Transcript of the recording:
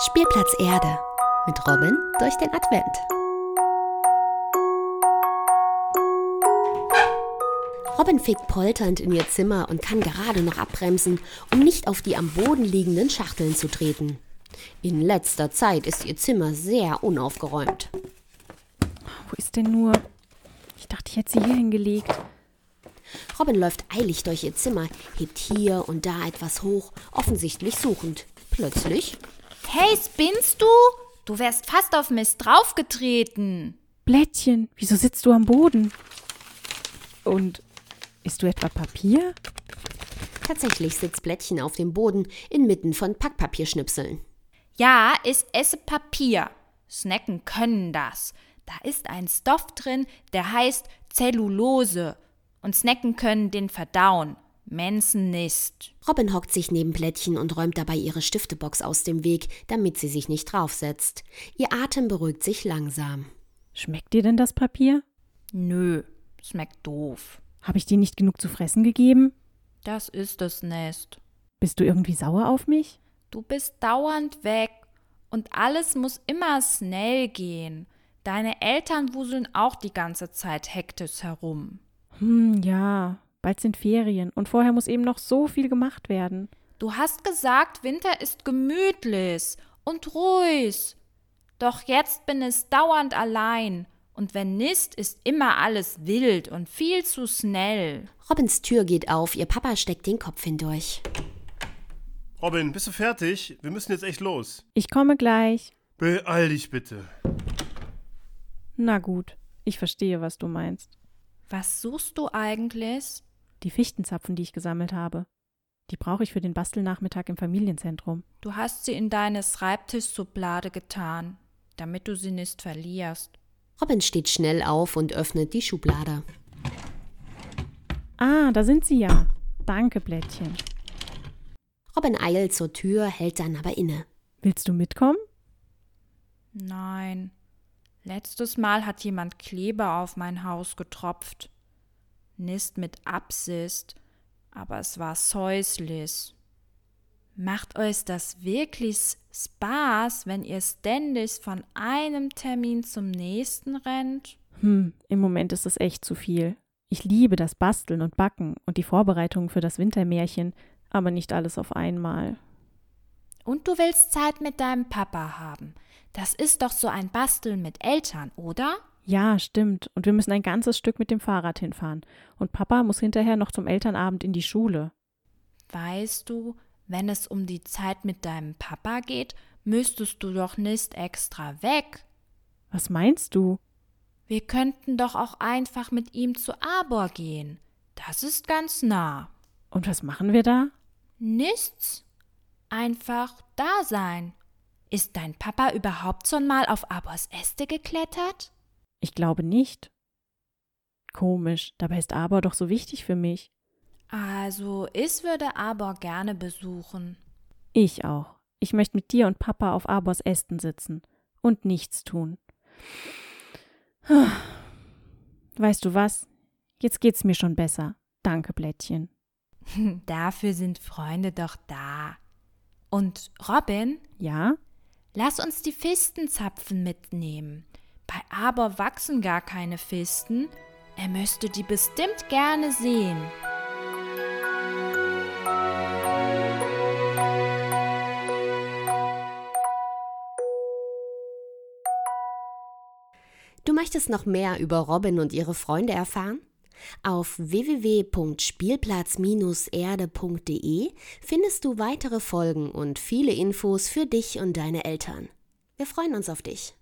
Spielplatz Erde mit Robin durch den Advent. Robin fegt polternd in ihr Zimmer und kann gerade noch abbremsen, um nicht auf die am Boden liegenden Schachteln zu treten. In letzter Zeit ist ihr Zimmer sehr unaufgeräumt. Wo ist denn nur? Ich dachte, ich hätte sie hier hingelegt. Robin läuft eilig durch ihr Zimmer, hebt hier und da etwas hoch, offensichtlich suchend. Plötzlich. Hey, spinnst du? Du wärst fast auf Mist draufgetreten. Blättchen, wieso sitzt du am Boden? Und isst du etwa Papier? Tatsächlich sitzt Blättchen auf dem Boden inmitten von Packpapierschnipseln. Ja, ich esse Papier. Snacken können das. Da ist ein Stoff drin, der heißt Zellulose. Und Snacken können den verdauen. Mensen nicht. Robin hockt sich neben Plättchen und räumt dabei ihre Stiftebox aus dem Weg, damit sie sich nicht draufsetzt. Ihr Atem beruhigt sich langsam. Schmeckt dir denn das Papier? Nö, schmeckt doof. Habe ich dir nicht genug zu fressen gegeben? Das ist es nicht. Bist du irgendwie sauer auf mich? Du bist dauernd weg und alles muss immer schnell gehen. Deine Eltern wuseln auch die ganze Zeit hektisch herum. Hm, ja, bald sind Ferien und vorher muss eben noch so viel gemacht werden. Du hast gesagt, Winter ist gemütlich und ruhig. Doch jetzt bin ich dauernd allein. Und wenn nicht, ist immer alles wild und viel zu schnell. Robins Tür geht auf, ihr Papa steckt den Kopf hindurch. Robin, bist du fertig? Wir müssen jetzt echt los. Ich komme gleich. Beeil dich bitte. Na gut, ich verstehe, was du meinst. Was suchst du eigentlich? Die Fichtenzapfen, die ich gesammelt habe. Die brauche ich für den Bastelnachmittag im Familienzentrum. Du hast sie in deine Schreibtischschublade getan, damit du sie nicht verlierst. Robin steht schnell auf und öffnet die Schublade. Ah, da sind sie ja. Danke, Blättchen. Robin eilt zur Tür, hält dann aber inne. Willst du mitkommen? Nein. Letztes Mal hat jemand Kleber auf mein Haus getropft. Nicht mit Absicht, aber es war säuslich. Macht euch das wirklich Spaß, wenn ihr ständig von einem Termin zum nächsten rennt? Hm, im Moment ist es echt zu viel. Ich liebe das Basteln und Backen und die Vorbereitungen für das Wintermärchen, aber nicht alles auf einmal. Und du willst Zeit mit deinem Papa haben. Das ist doch so ein Basteln mit Eltern, oder? Ja, stimmt. Und wir müssen ein ganzes Stück mit dem Fahrrad hinfahren. Und Papa muss hinterher noch zum Elternabend in die Schule. Weißt du, wenn es um die Zeit mit deinem Papa geht, müsstest du doch nicht extra weg. Was meinst du? Wir könnten doch auch einfach mit ihm zu Arbor gehen. Das ist ganz nah. Und was machen wir da? Nichts. Einfach da sein. Ist dein Papa überhaupt schon mal auf Abors Äste geklettert? Ich glaube nicht. Komisch, dabei ist Arbor doch so wichtig für mich. Also, ich würde Arbor gerne besuchen. Ich auch. Ich möchte mit dir und Papa auf Arbors Ästen sitzen und nichts tun. Weißt du was? Jetzt geht's mir schon besser. Danke, Blättchen. Dafür sind Freunde doch da. Und Robin? Ja? Lass uns die Fistenzapfen mitnehmen. Bei Aber wachsen gar keine Fisten. Er möchte die bestimmt gerne sehen. Du möchtest noch mehr über Robin und ihre Freunde erfahren? Auf www.spielplatz-erde.de findest du weitere Folgen und viele Infos für dich und deine Eltern. Wir freuen uns auf dich.